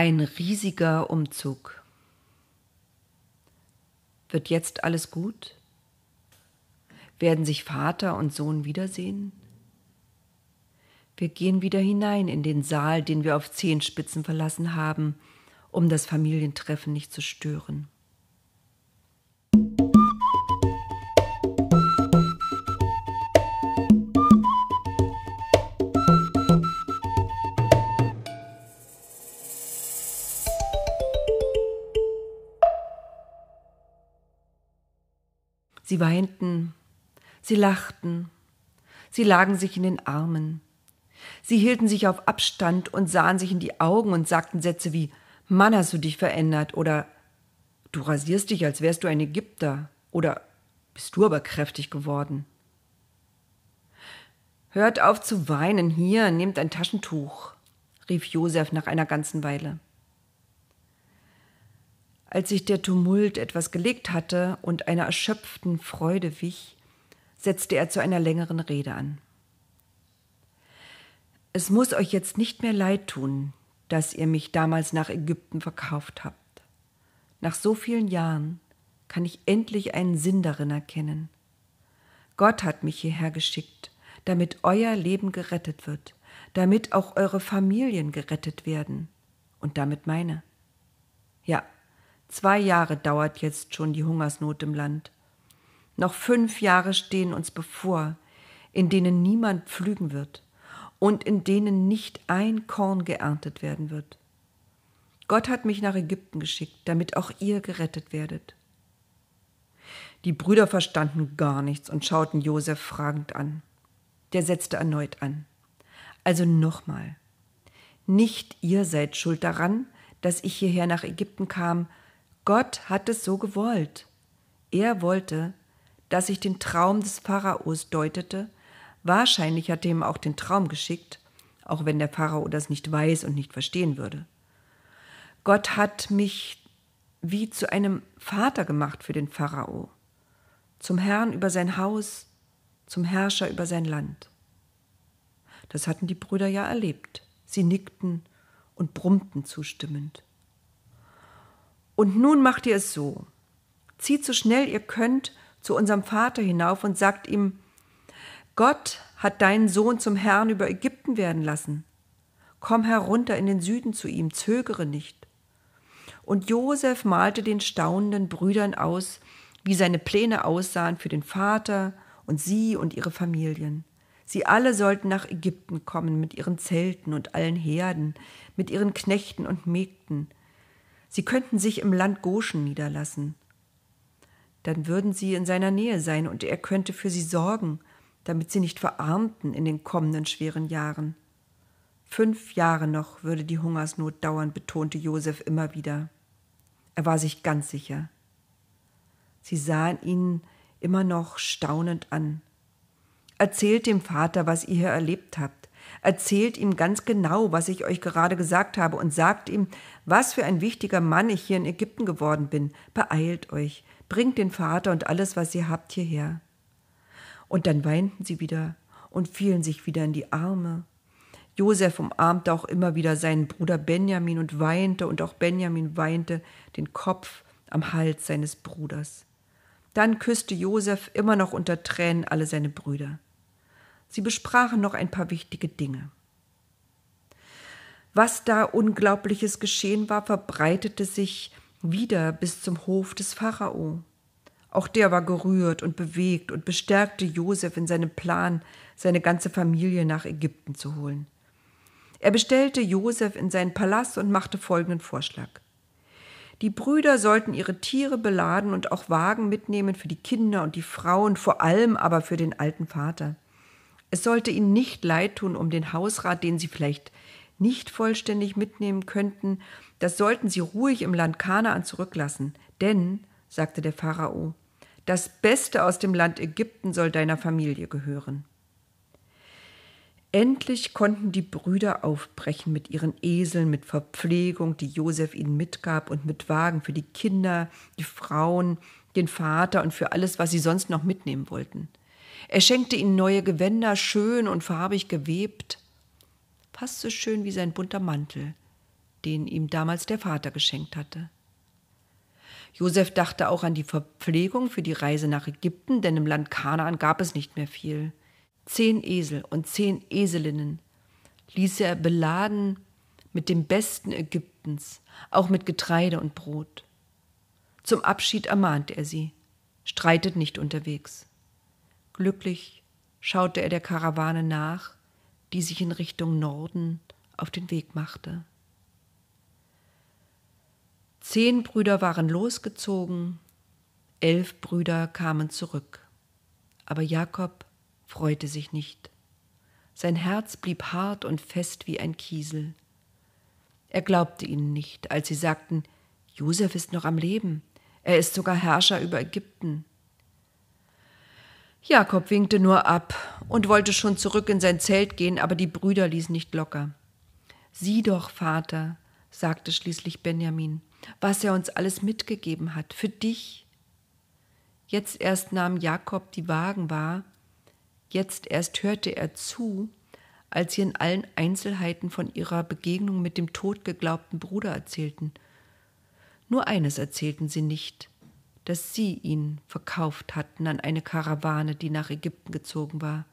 Ein riesiger Umzug. Wird jetzt alles gut? Werden sich Vater und Sohn wiedersehen? Wir gehen wieder hinein in den Saal, den wir auf Zehenspitzen verlassen haben, um das Familientreffen nicht zu stören. Sie weinten, sie lachten, sie lagen sich in den Armen. Sie hielten sich auf Abstand und sahen sich in die Augen und sagten Sätze wie Mann, hast du dich verändert oder Du rasierst dich, als wärst du ein Ägypter oder bist du aber kräftig geworden. Hört auf zu weinen, hier, nehmt ein Taschentuch, rief Josef nach einer ganzen Weile. Als sich der Tumult etwas gelegt hatte und einer erschöpften Freude wich, setzte er zu einer längeren Rede an. Es muss euch jetzt nicht mehr leid tun, dass ihr mich damals nach Ägypten verkauft habt. Nach so vielen Jahren kann ich endlich einen Sinn darin erkennen. Gott hat mich hierher geschickt, damit euer Leben gerettet wird, damit auch eure Familien gerettet werden und damit meine. Ja, Zwei Jahre dauert jetzt schon die Hungersnot im Land. Noch fünf Jahre stehen uns bevor, in denen niemand pflügen wird und in denen nicht ein Korn geerntet werden wird. Gott hat mich nach Ägypten geschickt, damit auch ihr gerettet werdet. Die Brüder verstanden gar nichts und schauten Josef fragend an. Der setzte erneut an. Also nochmal. Nicht ihr seid schuld daran, dass ich hierher nach Ägypten kam, Gott hat es so gewollt. Er wollte, dass ich den Traum des Pharaos deutete. Wahrscheinlich hat er ihm auch den Traum geschickt, auch wenn der Pharao das nicht weiß und nicht verstehen würde. Gott hat mich wie zu einem Vater gemacht für den Pharao, zum Herrn über sein Haus, zum Herrscher über sein Land. Das hatten die Brüder ja erlebt. Sie nickten und brummten zustimmend. Und nun macht ihr es so. Zieht so schnell ihr könnt zu unserem Vater hinauf und sagt ihm, Gott hat deinen Sohn zum Herrn über Ägypten werden lassen. Komm herunter in den Süden zu ihm, zögere nicht. Und Josef malte den staunenden Brüdern aus, wie seine Pläne aussahen für den Vater und sie und ihre Familien. Sie alle sollten nach Ägypten kommen mit ihren Zelten und allen Herden, mit ihren Knechten und Mägden, Sie könnten sich im Land Goshen niederlassen. Dann würden sie in seiner Nähe sein und er könnte für sie sorgen, damit sie nicht verarmten in den kommenden schweren Jahren. Fünf Jahre noch würde die Hungersnot dauern, betonte Josef immer wieder. Er war sich ganz sicher. Sie sahen ihn immer noch staunend an. Erzählt dem Vater, was ihr hier erlebt habt. Erzählt ihm ganz genau, was ich euch gerade gesagt habe und sagt ihm, was für ein wichtiger Mann ich hier in Ägypten geworden bin. Beeilt euch, bringt den Vater und alles, was ihr habt, hierher. Und dann weinten sie wieder und fielen sich wieder in die Arme. Josef umarmte auch immer wieder seinen Bruder Benjamin und weinte, und auch Benjamin weinte den Kopf am Hals seines Bruders. Dann küsste Josef immer noch unter Tränen alle seine Brüder. Sie besprachen noch ein paar wichtige Dinge. Was da Unglaubliches geschehen war, verbreitete sich wieder bis zum Hof des Pharao. Auch der war gerührt und bewegt und bestärkte Josef in seinem Plan, seine ganze Familie nach Ägypten zu holen. Er bestellte Josef in seinen Palast und machte folgenden Vorschlag. Die Brüder sollten ihre Tiere beladen und auch Wagen mitnehmen für die Kinder und die Frauen, vor allem aber für den alten Vater. Es sollte ihnen nicht leid tun um den Hausrat, den sie vielleicht nicht vollständig mitnehmen könnten, das sollten sie ruhig im Land Kanaan zurücklassen, denn, sagte der Pharao, das Beste aus dem Land Ägypten soll deiner Familie gehören. Endlich konnten die Brüder aufbrechen mit ihren Eseln, mit Verpflegung, die Josef ihnen mitgab, und mit Wagen für die Kinder, die Frauen, den Vater und für alles, was sie sonst noch mitnehmen wollten. Er schenkte ihnen neue Gewänder, schön und farbig gewebt, fast so schön wie sein bunter Mantel, den ihm damals der Vater geschenkt hatte. Josef dachte auch an die Verpflegung für die Reise nach Ägypten, denn im Land Kanaan gab es nicht mehr viel. Zehn Esel und zehn Eselinnen ließ er beladen mit dem Besten Ägyptens, auch mit Getreide und Brot. Zum Abschied ermahnte er sie, streitet nicht unterwegs. Glücklich schaute er der Karawane nach, die sich in Richtung Norden auf den Weg machte. Zehn Brüder waren losgezogen, elf Brüder kamen zurück. Aber Jakob freute sich nicht. Sein Herz blieb hart und fest wie ein Kiesel. Er glaubte ihnen nicht, als sie sagten, Josef ist noch am Leben, er ist sogar Herrscher über Ägypten. Jakob winkte nur ab und wollte schon zurück in sein Zelt gehen, aber die Brüder ließen nicht locker. Sieh doch, Vater, sagte schließlich Benjamin, was er uns alles mitgegeben hat, für dich. Jetzt erst nahm Jakob die Wagen wahr, jetzt erst hörte er zu, als sie in allen Einzelheiten von ihrer Begegnung mit dem totgeglaubten Bruder erzählten. Nur eines erzählten sie nicht, dass sie ihn verkauft hatten an eine Karawane, die nach Ägypten gezogen war.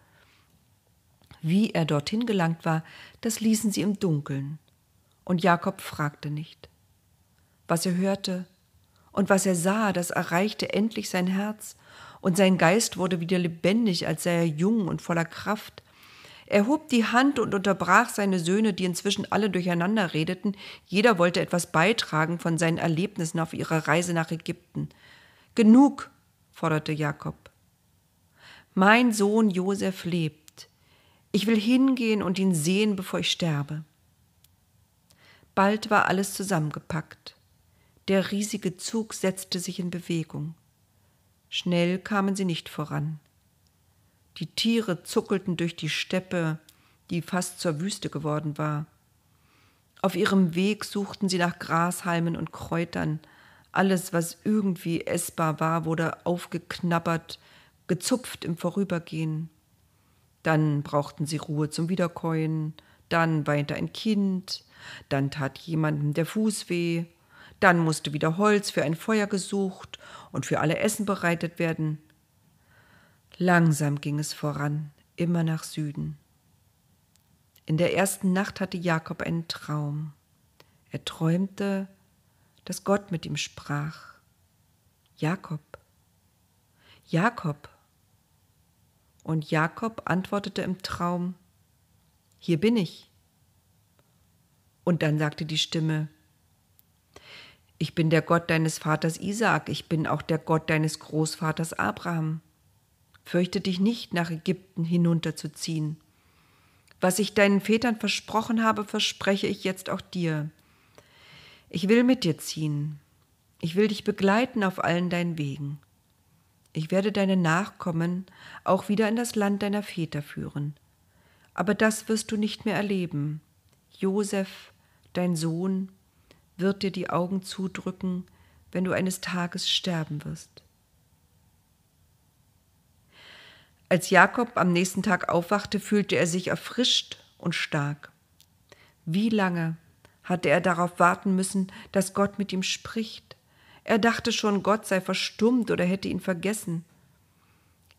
Wie er dorthin gelangt war, das ließen sie im Dunkeln. Und Jakob fragte nicht. Was er hörte und was er sah, das erreichte endlich sein Herz, und sein Geist wurde wieder lebendig, als sei er jung und voller Kraft. Er hob die Hand und unterbrach seine Söhne, die inzwischen alle durcheinander redeten. Jeder wollte etwas beitragen von seinen Erlebnissen auf ihrer Reise nach Ägypten. Genug, forderte Jakob. Mein Sohn Josef lebt. Ich will hingehen und ihn sehen, bevor ich sterbe. Bald war alles zusammengepackt. Der riesige Zug setzte sich in Bewegung. Schnell kamen sie nicht voran. Die Tiere zuckelten durch die Steppe, die fast zur Wüste geworden war. Auf ihrem Weg suchten sie nach Grashalmen und Kräutern. Alles, was irgendwie essbar war, wurde aufgeknabbert, gezupft im Vorübergehen. Dann brauchten sie Ruhe zum Wiederkäuen, dann weinte ein Kind, dann tat jemandem der Fuß weh, dann musste wieder Holz für ein Feuer gesucht und für alle Essen bereitet werden. Langsam ging es voran, immer nach Süden. In der ersten Nacht hatte Jakob einen Traum. Er träumte, dass Gott mit ihm sprach. Jakob, Jakob. Und Jakob antwortete im Traum, Hier bin ich. Und dann sagte die Stimme, Ich bin der Gott deines Vaters Isaak, ich bin auch der Gott deines Großvaters Abraham. Fürchte dich nicht, nach Ägypten hinunterzuziehen. Was ich deinen Vätern versprochen habe, verspreche ich jetzt auch dir. Ich will mit dir ziehen. Ich will dich begleiten auf allen deinen Wegen. Ich werde deine Nachkommen auch wieder in das Land deiner Väter führen. Aber das wirst du nicht mehr erleben. Josef, dein Sohn, wird dir die Augen zudrücken, wenn du eines Tages sterben wirst. Als Jakob am nächsten Tag aufwachte, fühlte er sich erfrischt und stark. Wie lange hatte er darauf warten müssen, dass Gott mit ihm spricht? Er dachte schon, Gott sei verstummt oder hätte ihn vergessen.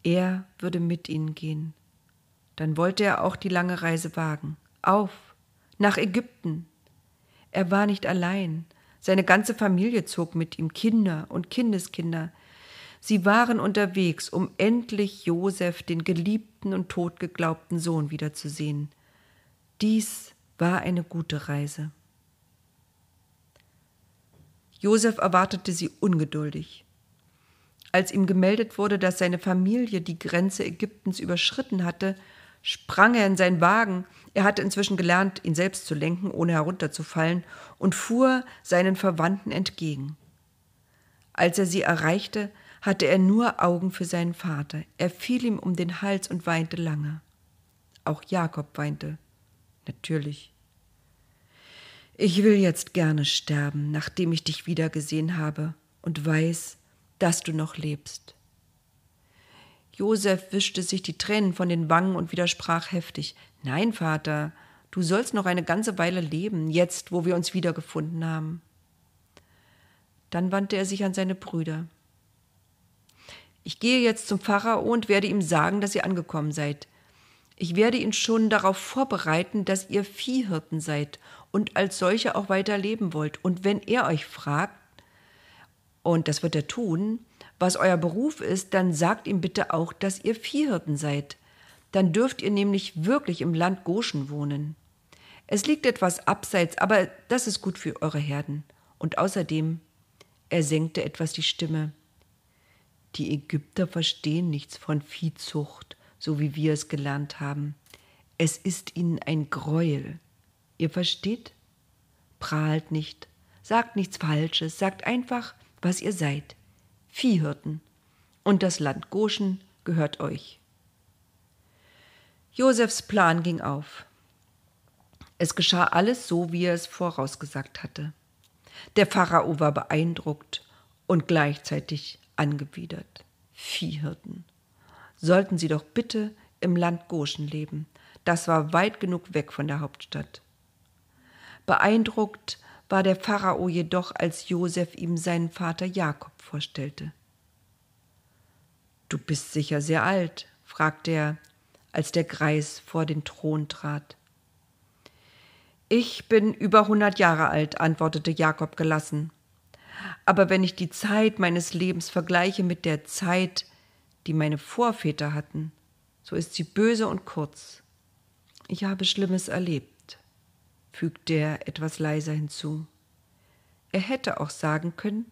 Er würde mit ihnen gehen. Dann wollte er auch die lange Reise wagen. Auf, nach Ägypten. Er war nicht allein. Seine ganze Familie zog mit ihm Kinder und Kindeskinder. Sie waren unterwegs, um endlich Josef, den geliebten und totgeglaubten Sohn, wiederzusehen. Dies war eine gute Reise. Josef erwartete sie ungeduldig. Als ihm gemeldet wurde, dass seine Familie die Grenze Ägyptens überschritten hatte, sprang er in seinen Wagen, er hatte inzwischen gelernt, ihn selbst zu lenken, ohne herunterzufallen, und fuhr seinen Verwandten entgegen. Als er sie erreichte, hatte er nur Augen für seinen Vater. Er fiel ihm um den Hals und weinte lange. Auch Jakob weinte. Natürlich. Ich will jetzt gerne sterben, nachdem ich dich wiedergesehen habe und weiß, dass du noch lebst. Josef wischte sich die Tränen von den Wangen und widersprach heftig. Nein, Vater, Du sollst noch eine ganze Weile leben, jetzt, wo wir uns wiedergefunden haben. Dann wandte er sich an seine Brüder. Ich gehe jetzt zum Pharao und werde ihm sagen, dass ihr angekommen seid. Ich werde ihn schon darauf vorbereiten, dass ihr Viehhirten seid und als solche auch weiter leben wollt. Und wenn er euch fragt, und das wird er tun, was euer Beruf ist, dann sagt ihm bitte auch, dass ihr Viehhirten seid. Dann dürft ihr nämlich wirklich im Land Goshen wohnen. Es liegt etwas abseits, aber das ist gut für eure Herden. Und außerdem, er senkte etwas die Stimme. Die Ägypter verstehen nichts von Viehzucht, so wie wir es gelernt haben. Es ist ihnen ein Greuel. Ihr versteht? Prahlt nicht, sagt nichts Falsches, sagt einfach, was ihr seid. Viehhirten. Und das Land Goshen gehört euch. Josefs Plan ging auf. Es geschah alles so, wie er es vorausgesagt hatte. Der Pharao war beeindruckt und gleichzeitig angewidert. Viehhirten. Sollten sie doch bitte im Land Goshen leben. Das war weit genug weg von der Hauptstadt. Beeindruckt war der Pharao jedoch, als Josef ihm seinen Vater Jakob vorstellte. Du bist sicher sehr alt, fragte er, als der Greis vor den Thron trat. Ich bin über hundert Jahre alt, antwortete Jakob gelassen. Aber wenn ich die Zeit meines Lebens vergleiche mit der Zeit, die meine Vorväter hatten, so ist sie böse und kurz. Ich habe Schlimmes erlebt, fügte er etwas leiser hinzu. Er hätte auch sagen können,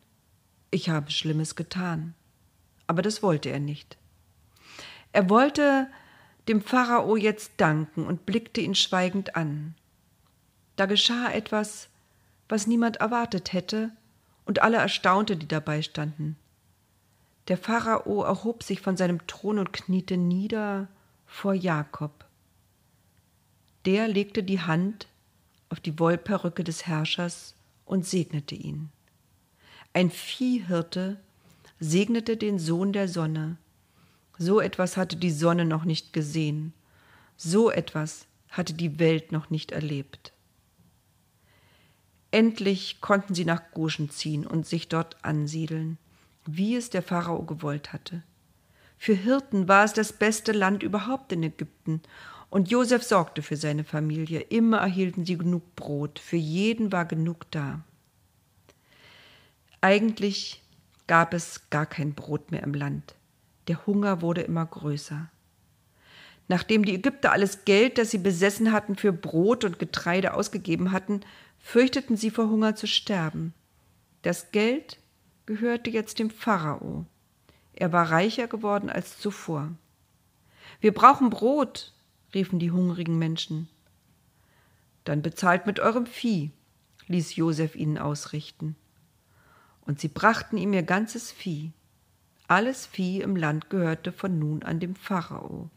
ich habe Schlimmes getan, aber das wollte er nicht. Er wollte dem Pharao jetzt danken und blickte ihn schweigend an. Da geschah etwas, was niemand erwartet hätte und alle erstaunte, die dabei standen. Der Pharao erhob sich von seinem Thron und kniete nieder vor Jakob. Der legte die Hand auf die Wollperücke des Herrschers und segnete ihn. Ein Viehhirte segnete den Sohn der Sonne. So etwas hatte die Sonne noch nicht gesehen. So etwas hatte die Welt noch nicht erlebt. Endlich konnten sie nach Goshen ziehen und sich dort ansiedeln, wie es der Pharao gewollt hatte. Für Hirten war es das beste Land überhaupt in Ägypten, und Josef sorgte für seine Familie. Immer erhielten sie genug Brot, für jeden war genug da. Eigentlich gab es gar kein Brot mehr im Land. Der Hunger wurde immer größer. Nachdem die Ägypter alles Geld, das sie besessen hatten, für Brot und Getreide ausgegeben hatten, fürchteten sie vor Hunger zu sterben. Das Geld gehörte jetzt dem Pharao. Er war reicher geworden als zuvor. Wir brauchen Brot, riefen die hungrigen Menschen. Dann bezahlt mit eurem Vieh, ließ Josef ihnen ausrichten. Und sie brachten ihm ihr ganzes Vieh. Alles Vieh im Land gehörte von nun an dem Pharao.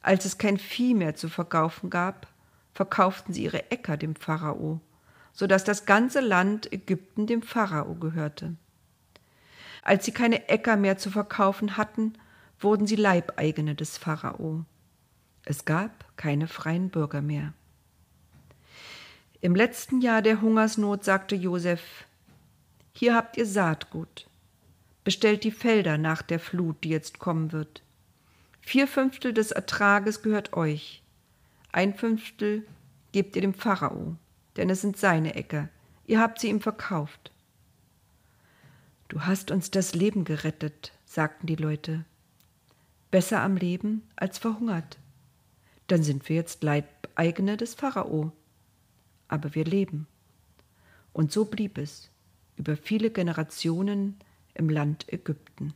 Als es kein Vieh mehr zu verkaufen gab, verkauften sie ihre Äcker dem Pharao, so dass das ganze Land Ägypten dem Pharao gehörte. Als sie keine Äcker mehr zu verkaufen hatten, wurden sie Leibeigene des Pharao. Es gab keine freien Bürger mehr. Im letzten Jahr der Hungersnot sagte Josef: Hier habt ihr Saatgut. Bestellt die Felder nach der Flut, die jetzt kommen wird. Vier Fünftel des Ertrages gehört euch. Ein Fünftel gebt ihr dem Pharao, denn es sind seine Äcker. Ihr habt sie ihm verkauft. Du hast uns das Leben gerettet, sagten die Leute. Besser am Leben als verhungert. Dann sind wir jetzt Leibeigene des Pharao. Aber wir leben. Und so blieb es über viele Generationen im Land Ägypten.